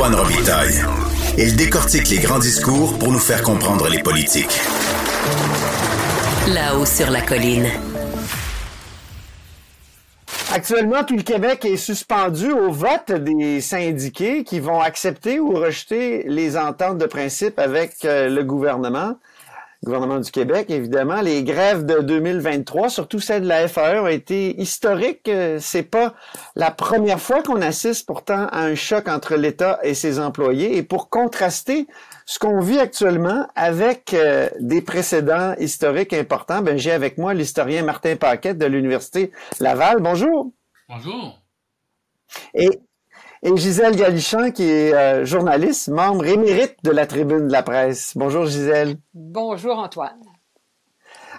Antoine Robitaille. Il décortique les grands discours pour nous faire comprendre les politiques. Là-haut sur la colline. Actuellement, tout le Québec est suspendu au vote des syndiqués qui vont accepter ou rejeter les ententes de principe avec euh, le gouvernement gouvernement du Québec, évidemment. Les grèves de 2023, surtout celles de la FAE, ont été historiques. Euh, c'est pas la première fois qu'on assiste pourtant à un choc entre l'État et ses employés. Et pour contraster ce qu'on vit actuellement avec euh, des précédents historiques importants, ben, j'ai avec moi l'historien Martin Paquette de l'Université Laval. Bonjour. Bonjour. Et et Gisèle Galichan, qui est euh, journaliste, membre émérite de la Tribune de la presse. Bonjour Gisèle. Bonjour Antoine.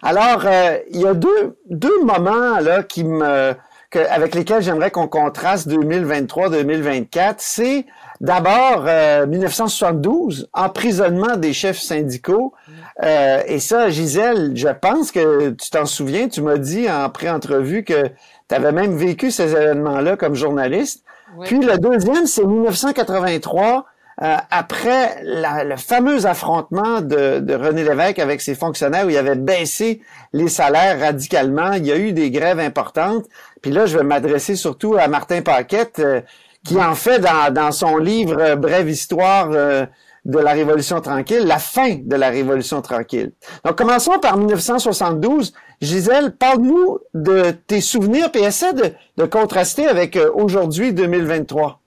Alors, euh, il y a deux, deux moments là qui me que, avec lesquels j'aimerais qu'on contraste 2023-2024. C'est d'abord 1972, euh, emprisonnement des chefs syndicaux. et ça, Gisèle, je pense que tu t'en souviens, tu m'as dit en pré-entrevue que tu avais même vécu ces événements-là comme journaliste. Puis le deuxième, c'est 1983, euh, après le fameux affrontement de, René Lévesque avec ses fonctionnaires où il avait baissé les salaires radicalement. Il y a eu des grèves importantes. Puis là, je vais m'adresser surtout à Martin Paquette, euh, qui en fait dans, son livre euh, Brève histoire de la Révolution tranquille, la fin de la Révolution tranquille. Donc commençons par 1972. Gisèle, parle-nous de tes souvenirs et essaie de, contraster avec euh, aujourd'hui 2023.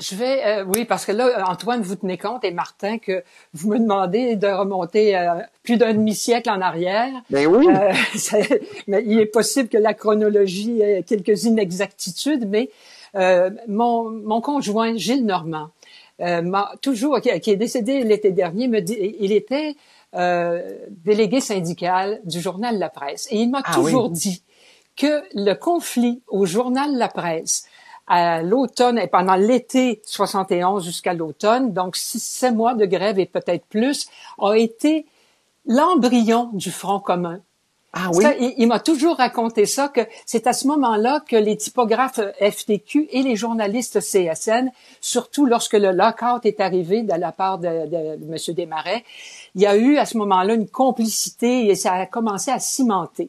Je vais, euh, oui, parce que là, Antoine, vous tenez compte, et Martin, que vous me demandez de remonter euh, plus d'un demi-siècle en arrière. Ben oui. mais il est possible que la chronologie ait quelques inexactitudes, mais mon, mon conjoint, Gilles Normand, m'a toujours, qui, est décédé l'été dernier, me dit, il était euh, délégué syndical du journal La Presse. Et il m'a ah toujours dit que le conflit au journal La Presse à l'automne et pendant l'été 71 jusqu'à l'automne, donc six, sept mois de grève et peut-être plus, a été l'embryon du Front commun ah oui? il, m'a toujours raconté ça, que c'est à ce moment-là que les typographes FTQ et les journalistes CSN, surtout lorsque le lockout est arrivé de la part de, de, de M. Desmarais, il y a eu à ce moment-là une complicité et ça a commencé à cimenter.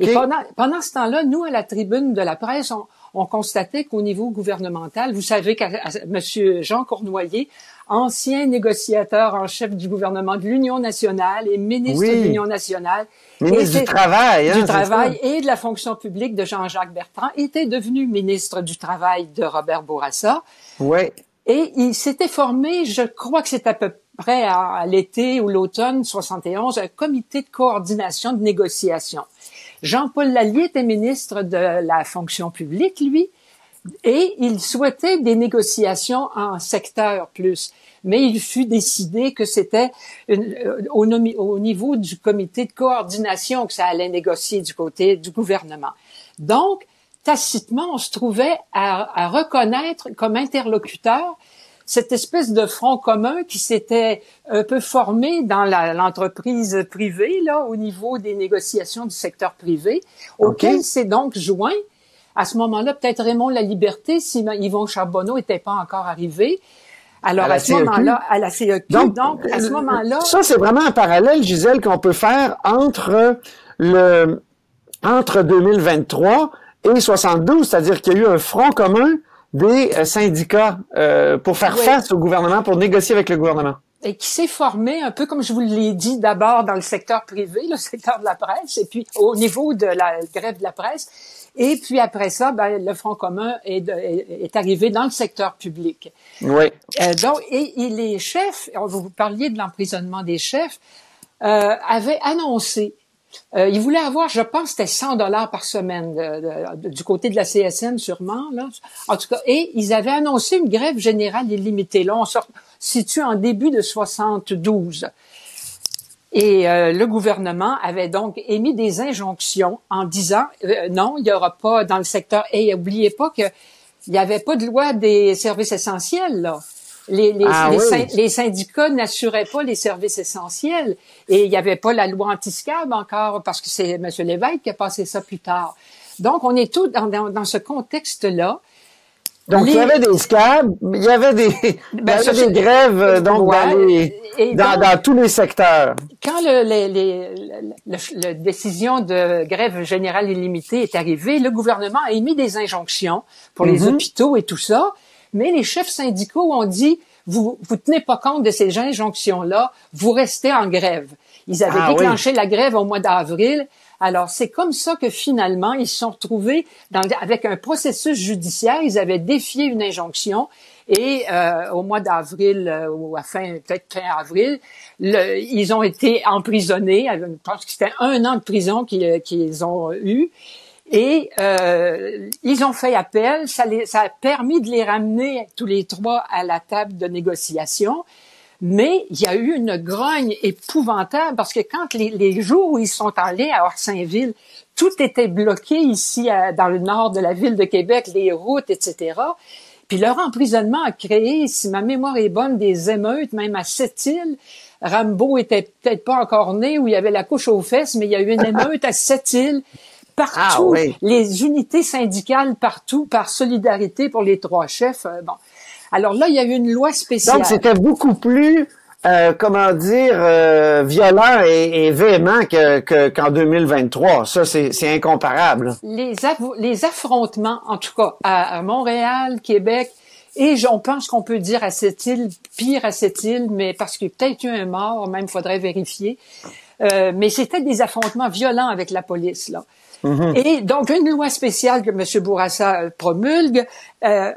Et pendant, pendant ce temps-là, nous, à la tribune de la presse, on, on constatait qu'au niveau gouvernemental, vous savez que M. Jean Cournoyer, ancien négociateur en chef du gouvernement de l'Union nationale et ministre de l'Union nationale, ministre du Travail, hein, du Travail et de la fonction publique de Jean-Jacques Bertrand, était devenu ministre du Travail de Robert Bourassa. Oui. Et il s'était formé, je crois que c'est à peu près à, l'été ou l'automne 71, un comité de coordination de négociation. Jean-Paul Lallier était ministre de la fonction publique, lui, et il souhaitait des négociations en secteur plus. Mais il fut décidé que c'était euh, au, au niveau du comité de coordination que ça allait négocier du côté du gouvernement. Donc, tacitement, on se trouvait à, à reconnaître comme interlocuteur cette espèce de front commun qui s'était un peu formé dans l'entreprise privée, là, au niveau des négociations du secteur privé, auquel s'est donc joint, à ce moment-là, peut-être Raymond La Liberté, si Yvon Charbonneau n'était pas encore arrivé. Alors, à, ce moment-là, à la CEQ, donc, donc à ce moment-là... Ça, c'est vraiment un parallèle, Gisèle, qu'on peut faire entre le entre 2023 et 72, c'est-à-dire qu'il y a eu un front commun des euh, syndicats euh, pour faire face au gouvernement, pour négocier avec le gouvernement. Et qui s'est formé un peu comme je vous l'ai dit d'abord dans le secteur privé, le secteur de la presse, et puis au niveau de la grève de la presse. Et puis après ça, ben, le Front commun est, est, arrivé dans le secteur public. Oui. Euh, donc, et, et, les chefs, vous parliez de l'emprisonnement des chefs, euh, avaient annoncé euh, il voulait avoir, je pense, c'était 100 dollars par semaine du côté de la CSN sûrement. Là. En tout cas, et ils avaient annoncé une grève générale illimitée. Là, on se situe en début de 72. Et euh, le gouvernement avait donc émis des injonctions en disant euh, non, il n'y aura pas dans le secteur. Et oubliez pas qu'il n'y avait pas de loi des services essentiels là. Les, les, ah les, syndicats n'assuraient pas les services essentiels et il n'y avait pas la loi anti-SCAB encore parce que c'est M. Lévesque qui a passé ça plus tard. Donc, on est tous dans, dans, ce contexte-là. Donc, il y avait des scabs, il y avait des, ben, il y avait des grèves donc, dans, dans, tous les secteurs. Quand le, les, les, la décision de grève générale illimitée est arrivée, le gouvernement a émis des injonctions pour les mm-hmm. hôpitaux et tout ça, mais les chefs syndicaux ont dit, vous vous tenez pas compte de ces injonctions-là, vous restez en grève. Ils avaient ah déclenché la grève au mois d'avril. Alors, c'est comme ça que finalement, ils se sont retrouvés dans, avec un processus judiciaire. Ils avaient défié une injonction et euh, au mois d'avril euh, ou à fin peut-être fin avril, ils ont été emprisonnés. Je pense que c'était un an de prison qu'ils qu'ils ont eu. Et euh, ils ont fait appel. Ça, les, ça a permis de les ramener tous les trois à la table de négociation. Mais il y a eu une grogne épouvantable parce que quand les, jours où ils sont allés à Orsainville, tout était bloqué ici dans le nord de la ville de Québec, les routes, etc. Puis leur emprisonnement a créé, si ma mémoire est bonne, des émeutes, même à Sept-Îles. Rambo était peut-être pas encore né où il y avait la couche aux fesses, mais il y a eu une émeute à Sept-Îles. Partout, ah les unités syndicales partout, par solidarité pour les trois chefs. Euh, bon, alors là, il y a eu une loi spéciale. Donc, c'était beaucoup plus, euh, comment dire, euh, violent et, véhément qu'en 2023. Ça, c'est incomparable. Les, les affrontements, en tout cas, à, Montréal, Québec, et on pense qu'on peut dire à cette île, pire à cette île, mais parce qu'il y a peut-être eu un mort, même faudrait vérifier. Euh, mais c'était des affrontements violents avec la police, là. Mm-hmm. Et donc, une loi spéciale que M. Bourassa promulgue, euh,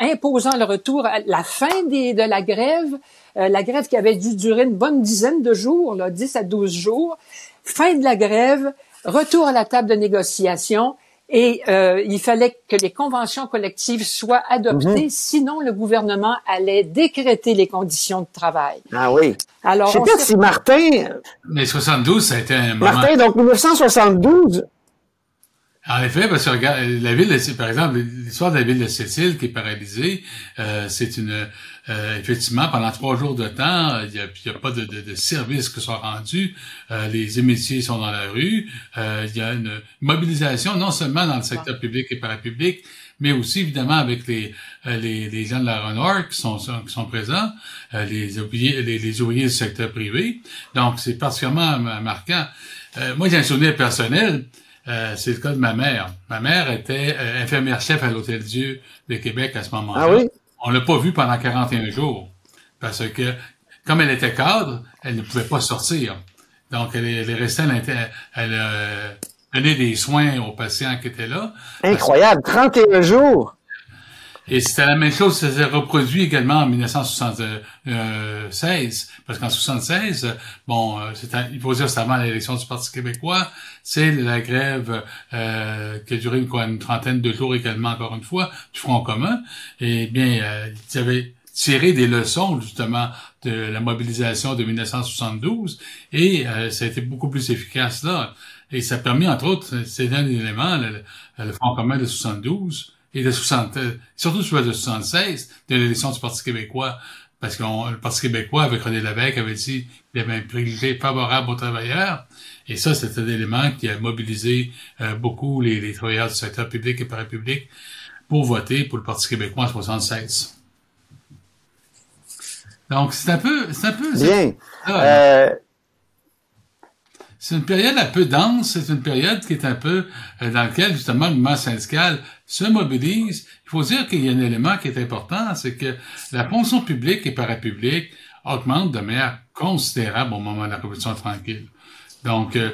imposant le retour à la fin des, de la grève, euh, la grève qui avait dû durer une bonne dizaine de jours, là, 10 à 12 jours, fin de la grève, retour à la table de négociation, et euh, il fallait que les conventions collectives soient adoptées, mm-hmm. sinon le gouvernement allait décréter les conditions de travail. Ah oui. Alors, je sais pas si Martin. Mais 72, ça a été un moment. Martin, donc 1972, en effet, parce que regarde, la ville, de, par exemple, l'histoire de la ville de Cécile qui est paralysée, euh, c'est une euh, effectivement pendant trois jours de temps, il n'y a, a, pas de, de, de, services qui sont rendus, euh, les émeutiers sont dans la rue, euh, il y a une mobilisation non seulement dans le secteur public et parapublic, mais aussi évidemment avec les, les, les, gens de la Renard qui sont, qui sont présents, les, ouvriers, les, les, ouvriers du secteur privé. Donc c'est particulièrement marquant. moi j'ai un souvenir personnel. Euh, c'est le cas de ma mère. Ma mère était euh, infirmière-chef à l'Hôtel Dieu de Québec à ce moment-là. Ah oui? On l'a pas vue pendant 41 jours. Parce que, comme elle était cadre, elle ne pouvait pas sortir. Donc, elle est, restée, elle, elle euh, donnait des soins aux patients qui étaient là. Incroyable! 31 jours! Et c'était la même chose, ça s'est reproduit également en 1976, parce qu'en 76, bon, euh, il faut dire c'est avant l'élection du Parti québécois, c'est la grève euh, qui a duré une, trentaine de jours également, encore une fois, du Front commun. Et bien, euh, ils avaient tiré des leçons justement de la mobilisation de 1972, et euh, ça a été beaucoup plus efficace là. Et ça a permis, entre autres, c'est un élément, le, le Front commun de 72, et de 60, surtout sur de 76, de l'élection du Parti québécois, parce que le Parti québécois, avec René Lévesque, avait dit qu'il avait un privilège favorable aux travailleurs. Et ça, c'était un élément qui a mobilisé euh, beaucoup les, les, travailleurs du secteur public et parapublic pour voter pour le Parti québécois en 76. Donc, c'est un peu... C'est un peu... Bien. euh, c'est une période un peu dense, c'est une période qui est un peu euh, dans laquelle justement le mouvement syndical se mobilise. Il faut dire qu'il y a un élément qui est important, c'est que la fonction publique et parapublique augmente de manière considérable au moment de la Révolution tranquille. Donc, euh,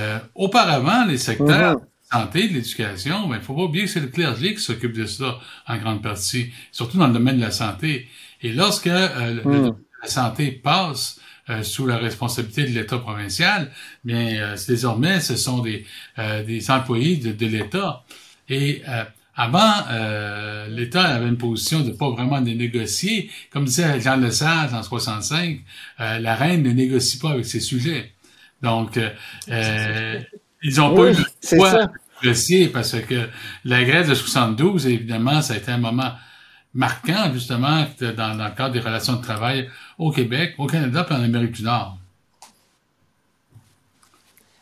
euh, auparavant, les secteurs de la santé, de l'éducation, ben, il faut pas oublier que c'est le clergé qui s'occupe de ça en grande partie, surtout dans le domaine de la santé. Et lorsque mm. la santé passe euh, sous la responsabilité de l'État provincial, bien euh, désormais ce sont des, euh, des employés de, de l'État. Et avant, l'État avait une position de pas vraiment de négocier. Comme disait Jean Lesage en 65, la reine ne négocie pas avec ses sujets. Donc, ils ont pas eu le choix de négocier parce que la grève de 72, évidemment, ça a été un moment marquant, justement, dans, dans, le cadre des relations de travail au Québec, au Canada et en Amérique du Nord.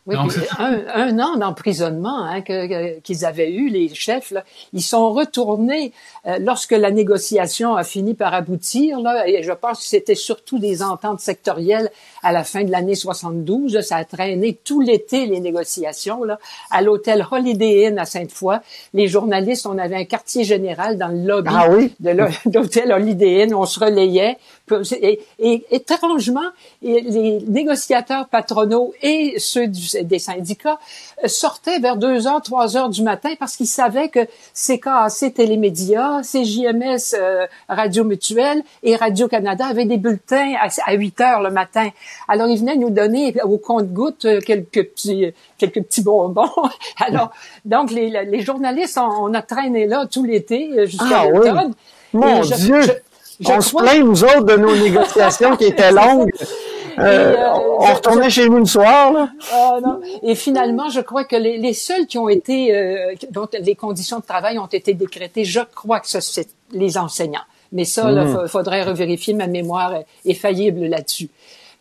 Oui, un, un, an d'emprisonnement hein, qu'ils avaient eu, les chefs, là, ils sont retournés euh, lorsque la négociation a fini par aboutir. Là, et je pense que c'était surtout des ententes sectorielles à la fin de l'année 72. ça a traîné tout l'été les négociations là, à l'hôtel Holiday Inn à Sainte-Foy. Les journalistes, on avait un quartier général dans le lobby ah de l'hôtel Holiday Inn. On se relayait. Et, et étrangement, les négociateurs patronaux et ceux du des syndicats euh, sortaient vers 2 heures, 3 heures du matin parce qu'ils savaient que CKAC Télémédia, CJMS euh, Radio Mutuelle et Radio-Canada avaient des bulletins à, 8 heures le matin. Alors, ils venaient nous donner au compte-gouttes euh, quelques petits, quelques petits bonbons. Alors, donc, les, les journalistes, on, a traîné là tout l'été jusqu'à ah, l'automne. Mon Dieu! On se plaint, nous autres, de nos négociations qui étaient longues. Euh, euh, on retournait chez nous le soir. Là. Ah, Et finalement, je crois que les, les seuls qui ont été, euh, dont les conditions de travail ont été décrétées, je crois que c'est les enseignants. Mais ça, il hmm. faudrait revérifier. Ma mémoire est faillible là-dessus.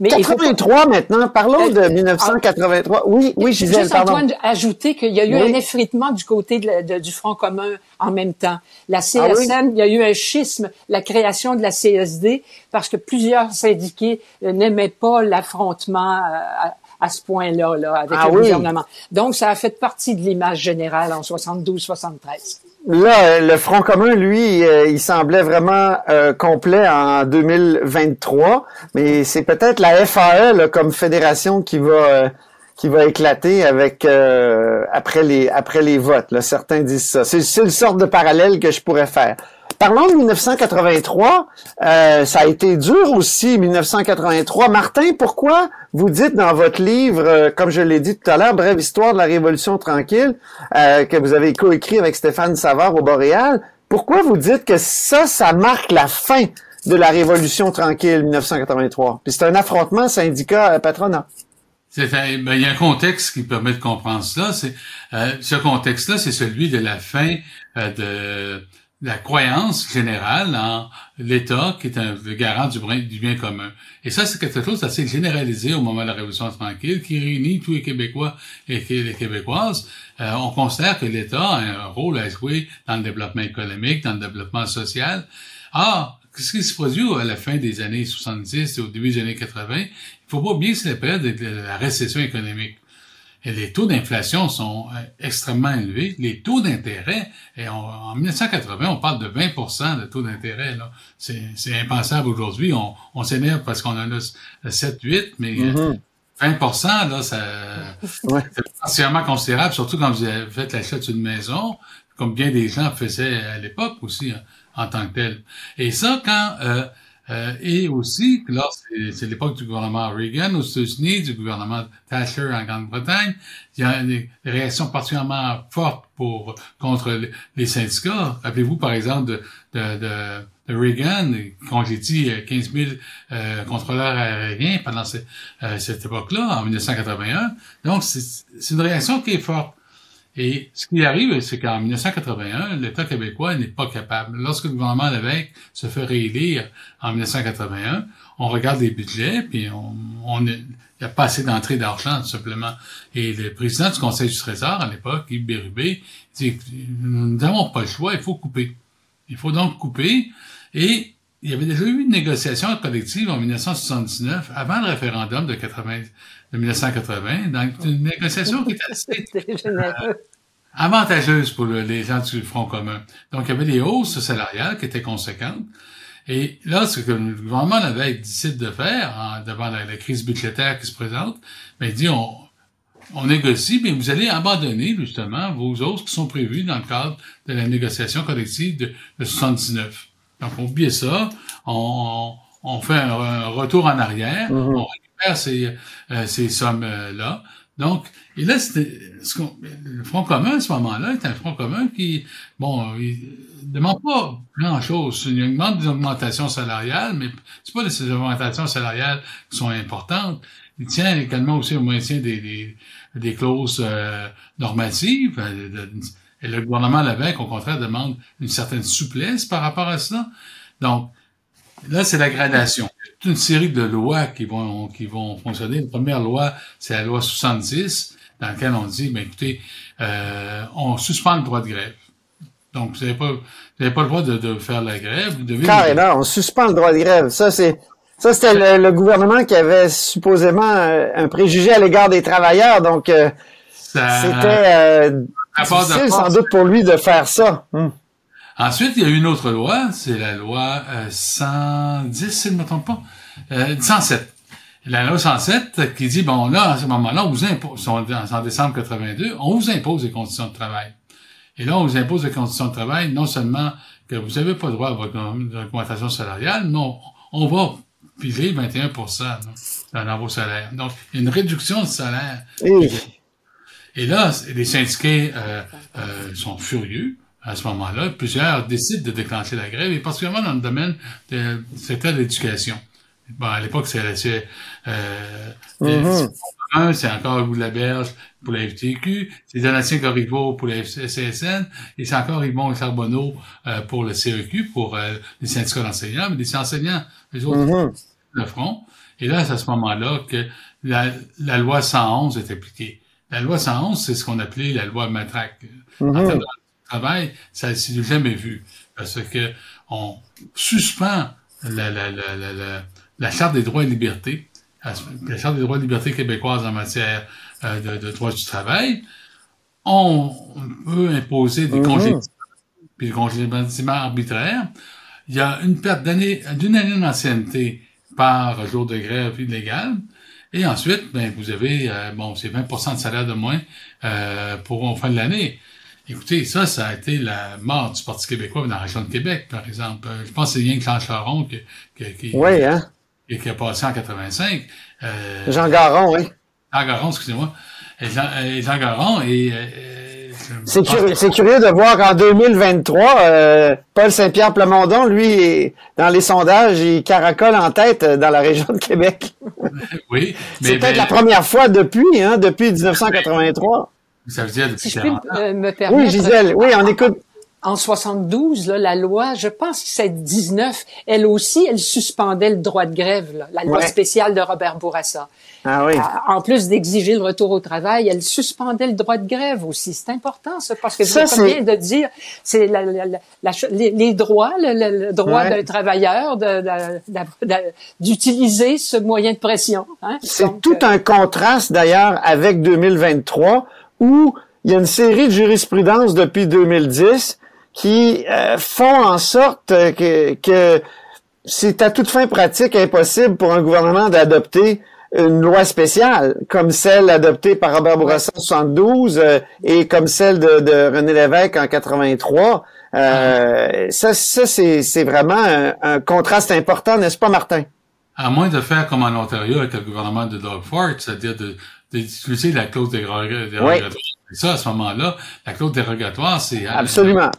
Mais 83 maintenant, parlons de 1983. Euh, oui, oui, Gisèle, Juste pardon. Antoine ajouter qu'il y a eu un effritement du côté de du Front commun en même temps. La ah CSN, il y a eu un schisme, la création de la CSD, parce que plusieurs syndiqués euh, n'aimaient pas l'affrontement euh, à, ce point-là là, avec ah le gouvernement. Donc, ça a fait partie de l'image générale en 72-73. Là, le Front commun, lui, euh, il semblait vraiment euh, complet en 2023, mais c'est peut-être la FAE comme fédération qui va euh, qui va éclater avec après les après les votes. Certains disent ça. C'est le sorte de parallèle que je pourrais faire. Parlons de 1983. Euh, ça a été dur aussi, 1983. Martin, pourquoi vous dites dans votre livre, euh, comme je l'ai dit tout à l'heure, Brève histoire de la Révolution tranquille, euh, que vous avez coécrit avec Stéphane Savard au Boréal, pourquoi vous dites que ça, ça marque la fin de la Révolution tranquille 1983? Puis c'est un affrontement syndicat-patronat. Ben, il y a un contexte qui permet de comprendre cela. C'est ce contexte-là, c'est celui de la fin de la croyance générale en l'État qui est un garant du, bien commun. Et ça, c'est quelque chose d'assez généralisé au moment de la Révolution tranquille, qui réunit tous les Québécois et les Québécoises. Euh, on considère que l'État a un rôle à jouer dans le développement économique, dans le développement social. Ah, qu'est-ce qui se produit à la fin des années 70 et au début des années 80? Il faut pas oublier que c'est la période de la récession économique. Et les taux d'inflation sont euh, extrêmement élevés. Les taux d'intérêt, et en 1980, on parle de 20% de taux d'intérêt. C'est impensable aujourd'hui. On, on s'énerve parce qu'on en a 7-8, mais 20 euh, mm-hmm. là, ça, c'est particulièrement considérable, surtout quand vous avez fait l'achat d'une maison, comme bien des gens faisaient à l'époque aussi en, tant que tel. Et ça, quand euh, euh, et aussi, là, c'est l'époque du gouvernement Reagan aux États-Unis, du gouvernement Thatcher en Grande-Bretagne. Il y a des réactions particulièrement fortes pour contre les syndicats. Rappelez-vous, par exemple, de, de, de, de Reagan, dit 15 000 euh, contrôleurs aériens pendant euh, cette époque-là, en 1981. Donc, c'est une réaction qui est forte. Et ce qui arrive, c'est qu'en 1981, l'État québécois n'est pas capable. Lorsque le gouvernement Lévesque se fait réélire en 1981, on regarde les budgets, puis on, on il n'y a pas assez d'entrée d'argent, tout simplement. Et le président du Conseil du Trésor, à l'époque, Yves Bérubé, dit nous n'avons pas le choix, il faut couper. Il faut donc couper. Et il y avait déjà eu une négociation collective en 1979, avant le référendum de 80, de 1980, donc une négociation qui était assez euh, avantageuse pour les gens du Front commun. Donc, il y avait des hausses salariales qui étaient conséquentes. Et là, ce que le gouvernement avait décidé de faire devant la, crise budgétaire qui se présente, ben, il dit on, on négocie, mais vous allez abandonner justement vos hausses qui sont prévues dans le cadre de la négociation collective de, de 79. Donc, on oublie ça, on, on fait un, retour en arrière, mm-hmm ces, euh, ces sommes-là. Donc, et là, c'était, le Front commun, à ce moment-là, est un Front commun qui, bon, il demande pas grand-chose. Il demande des augmentations salariales, mais c'est pas ces augmentations salariales qui sont importantes. Il tient également aussi au maintien des, des, des clauses euh, normatives. Euh, et le gouvernement Lévesque, au contraire, demande une certaine souplesse par rapport à cela. Donc, Là, c'est la gradation. Toute une série de lois qui vont, qui vont fonctionner. La première loi, c'est la loi 70, dans laquelle on dit, ben, écoutez, euh, on suspend le droit de grève. Donc, vous n'avez pas, pas le droit de, de faire la grève. Vous Carrément, on suspend le droit de grève. Ça, c'est, ça, c'était le, gouvernement qui avait supposément un, préjugé à l'égard des travailleurs. Donc, euh, c'était euh, difficile sans doute pour lui de faire ça. Hmm. Ensuite, il y a une autre loi, c'est la loi 110, si je ne me trompe pas, 107. La loi 107 qui dit, bon, là, à ce moment-là, on vous impose, en décembre 82, on vous impose des conditions de travail. Et là, on vous impose des conditions de travail, non seulement que vous n'avez pas droit à votre augmentation salariale, non, on va piler 21% dans vos salaires. Donc, une réduction de salaire. Et là, les syndiqués euh, euh, sont furieux à ce moment-là. Plusieurs décident de déclencher la grève, et particulièrement dans le domaine de secteur de l'éducation. Bon, à l'époque, c'est euh, mm-hmm. c'est encore Louis Laberge pour la FTQ, c'est Donatien Corriveau pour la CSN, et c'est encore Yvon Charbonneau euh, pour le CEQ, pour euh, les syndicats d'enseignants, mais les enseignants, les autres, mm-hmm. le front. Et là, c'est à ce moment-là que la, la, loi 111 est appliquée. La loi 111, c'est ce qu'on appelait la loi matraque. Mm-hmm. En termes de travail, ça ne s'est jamais vu. Parce que on suspend la, la, la, la, la Charte des droits et libertés, la Charte des droits et libertés québécoises en matière euh, de, de droits du travail, on peut imposer des congés puis des congédiements arbitraires. Il y a une perte d'année, d'une année d'ancienneté par jour de grève illégale. Et ensuite, ben, vous avez, euh, bon, c'est 20% de salaire de moins euh, pour fin de l'année. Écoutez, ça, ça a été la mort du Parti québécois dans la région de Québec, par exemple. Je pense que c'est rien que Clanche Laron qui, qui, qui, oui, hein? et qui a passé en 85. Euh, Jean Garon, oui. Jean Garon, excusez-moi. Et Jean, euh, Jean Garon et euh, c'est curieux, curieux, de voir qu'en 2023, euh, Paul Saint-Pierre Plamondon, lui, dans les sondages, il caracole en tête dans la région de Québec. oui. C'est peut-être la première fois depuis, hein, depuis 1983. Ça veut dire depuis si je peux me permettre. Oui, Gisèle, oui, on écoute en 72, là, la loi, je pense que c'est 19, elle aussi, elle suspendait le droit de grève, là, la loi spéciale de Robert Bourassa. Ah oui. Euh, en plus d'exiger le retour au travail, elle suspendait le droit de grève aussi. C'est important, ça, parce que ça, vous de dire, c'est la, la, la, les, droits, le, droit d'un travailleur d'utiliser ce moyen de pression. Hein? C'est tout euh, un contraste, d'ailleurs, avec 2023, où il y a une série de jurisprudences depuis 2010 qui euh, font en sorte que, que c'est à toute fin pratique impossible pour un gouvernement d'adopter une loi spéciale comme celle adoptée par Robert Bourassa en 72 euh, et comme celle de, de, René Lévesque en 83. Euh, ça, ça c'est vraiment un, contraste important, n'est-ce pas, Martin? À moins de faire comme en Ontario avec le gouvernement de Doug Ford, c'est-à-dire d'utiliser la clause dérogatoire. Oui. Ça, à ce moment-là, la clause dérogatoire, c'est... Absolument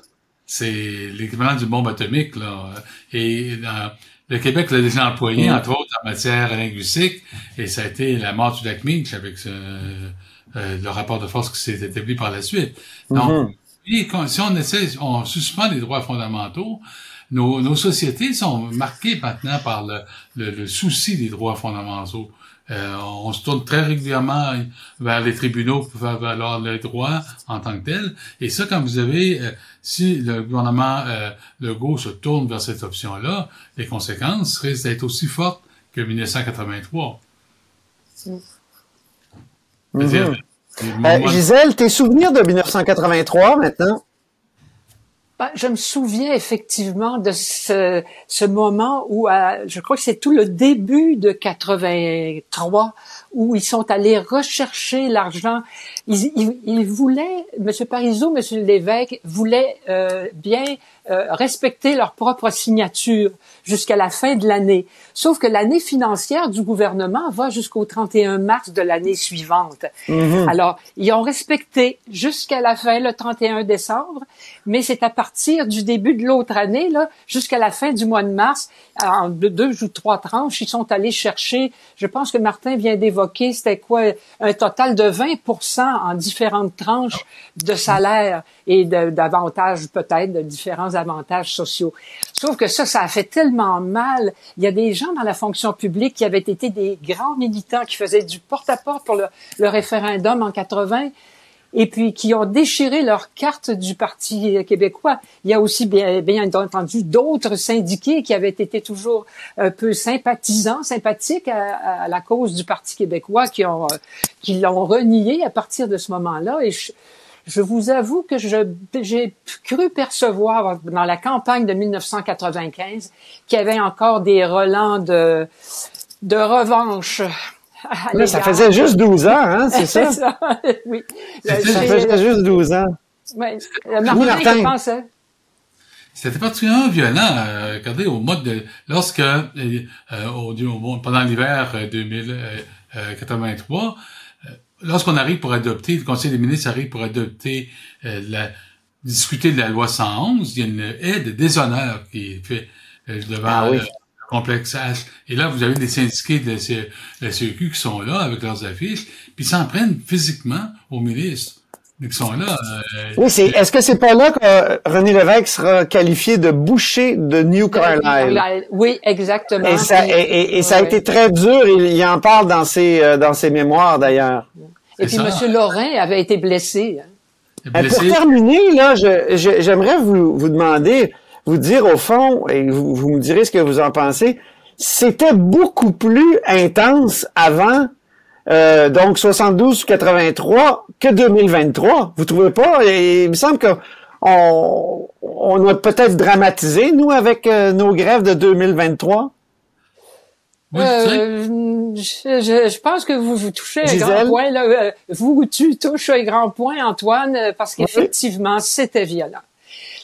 c'est l'équivalent du bombe atomique. Là. Et euh, le Québec l'a déjà employé, mm. entre autres, en matière linguistique, et ça a été la mort du lac Minch avec euh, le rapport de force qui s'est établi par la suite. Donc, mm-hmm. si on essaie, on suspend les droits fondamentaux, nos, nos sociétés sont marquées maintenant par le, le souci des droits fondamentaux. Euh, on se tourne très régulièrement vers les tribunaux pour faire valoir les droits en tant que tel. Et ça, quand vous avez, euh, si le gouvernement euh, Legault se tourne vers cette option-là, les conséquences risquent d'être aussi fortes que 1983. Mm -hmm. Gisèle, tes souvenirs de 1983 maintenant? Ben, je me souviens effectivement de ce, ce moment où, je crois que c'est tout le début de 83, où ils sont allés rechercher l'argent. Ils, ils, ils, voulaient, M. Parizeau, M. Lévesque, voulaient euh, bien euh, respecter leur propre signature jusqu'à la fin de l'année. Sauf que l'année financière du gouvernement va jusqu'au 31 mars de l'année suivante. Mhm. Alors, ils ont respecté jusqu'à la fin, le 31 décembre, mais c'est à partir du début de l'autre année, là, jusqu'à la fin du mois de mars, en deux ou trois tranches, ils sont allés chercher, je pense que Martin vient d'évoquer, c'était quoi, un total de 20% en différentes tranches de salaire et davantage peut-être de différences avantages sociaux. Trouve que ça, ça a fait tellement mal. Il y a des gens dans la fonction publique qui avaient été des grands militants qui faisaient du porte-à-porte pour le, référendum en 80 et puis qui ont déchiré leur carte du Parti québécois. Il y a aussi bien, entendu d'autres syndiqués qui avaient été toujours un peu sympathisants, sympathiques à, la cause du Parti québécois, qui ont qui l'ont renié à partir de ce moment-là. Je vous avoue que je j'ai cru percevoir dans la campagne de 1995 qu'il y avait encore des relents de de revanche ça faisait juste 12 ans, hein, c'est ça? ça? oui. Ça faisait juste 12 ans. Oui. Martin, pensait? C'était particulièrement violent. Euh, regardez, au mois de, lorsque, euh, au, pendant l'hiver 2083, euh, lorsqu'on arrive pour adopter, le Conseil des ministres arrive pour adopter la, discuter de la loi 111, il y a une aide de déshonneur qui est faite devant ah, oui complexe Et là, vous avez des syndiqués de la CEQ qui sont là avec leurs affiches, puis s'en prennent physiquement au ministre. Qui sont là. Euh, oui, c'est, est-ce que c'est pas là que René Lévesque sera qualifié de boucher de New Carlisle? Oui, exactement. Et ça, et, ça a été très dur. Il, en parle dans ses, euh, dans ses mémoires, d'ailleurs. Et puis, M. Lorrain avait été blessé. Hein. blessé. Pour terminer, là, j'aimerais vous, vous demander, vous dire au fond, et vous, vous me direz ce que vous en pensez, c'était beaucoup plus intense avant, euh, donc 72 83 que 2023. Vous trouvez pas? Et il me semble que on, on a peut-être dramatisé, nous, avec euh, nos grèves de 2023. Euh, je, je, pense que vous vous touchez un grand point. Là. Euh, vous, tu touches un grand point, Antoine, parce qu'effectivement, c'était violent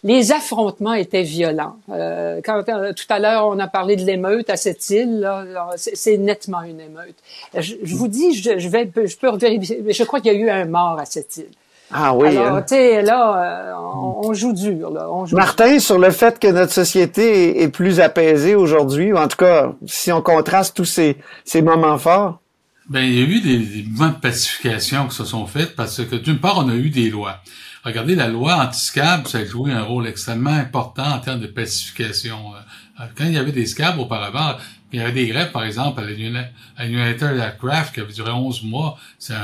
les affrontements étaient violents. Euh, quand, euh, tout à l'heure, on a parlé de l'émeute à cette île. C'est nettement une émeute. Je, vous dis, je, je, vais, je peux vérifier, je crois qu'il y a eu un mort à cette île. Ah oui. Alors, hein. tu sais, là, euh, on, joue dur. Là. On Martin, sur le fait que notre société est, plus apaisée aujourd'hui, ou en tout cas, si on contraste tous ces, ces moments forts? Ben, il y a eu des, des mouvements de pacification qui se sont faits parce que d'une part, on a eu des lois. Regardez, la loi anti-scab, ça a joué un rôle extrêmement important en termes de pacification. Euh, quand il y avait des scabs auparavant, il y avait des grèves, par exemple, à la United Aircraft qui avait duré 11 mois. C'est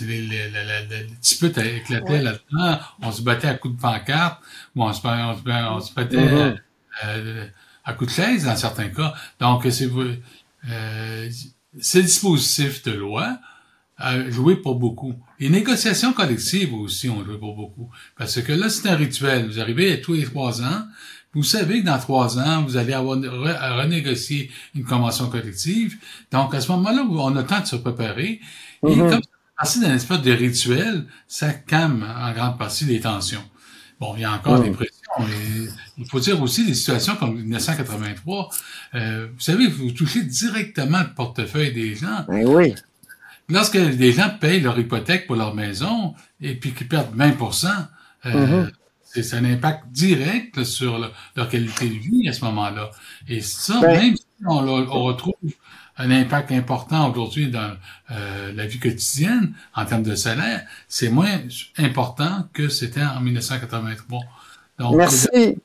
les, les, les, éclataient là-dedans. On se battait à coups de pancarte ou on se, on se, battait mm-hmm. euh, à, coups de chaise dans certains cas. Donc, c'est euh, ces dispositifs de loi a joué pour beaucoup. Les négociations collectives aussi ont joué pour beaucoup. Parce que là, c'est un rituel. Vous arrivez tous les trois ans, vous savez que dans trois ans, vous allez avoir à renégocier une convention collective. Donc, à ce moment-là, on a le temps de se préparer. Et mm-hmm. comme c'est d'un espèce de rituel, ça calme en grande partie les tensions. Bon, il y a encore des mm. pressions. Mais il faut dire aussi des situations comme 1983. Euh, vous savez, vous touchez directement le portefeuille des gens. Ben oui lorsque les gens payent leur hypothèque pour leur maison et puis qu'ils perdent 20 euh, mm-hmm. c'est un impact direct sur leur qualité de vie à ce moment-là. Et ça, ben même si on, retrouve un impact important aujourd'hui dans euh, la vie quotidienne en termes de salaire, c'est moins important que c'était en 1983. Donc, Merci.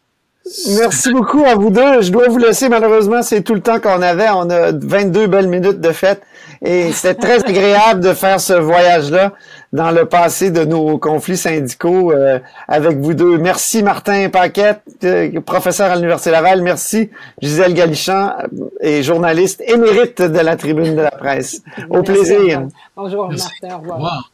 Merci beaucoup à vous deux. Je dois vous laisser, malheureusement, c'est tout le temps qu'on avait. On a 22 belles minutes de fête et c'était très agréable de faire ce voyage-là dans le passé de nos conflits syndicaux euh, avec vous deux. Merci Martin Paquette, euh, professeur à l'Université Laval. Merci Gisèle Galichan euh, et journaliste émérite de la Tribune de la Presse. Au plaisir. Bonjour Martin, au revoir.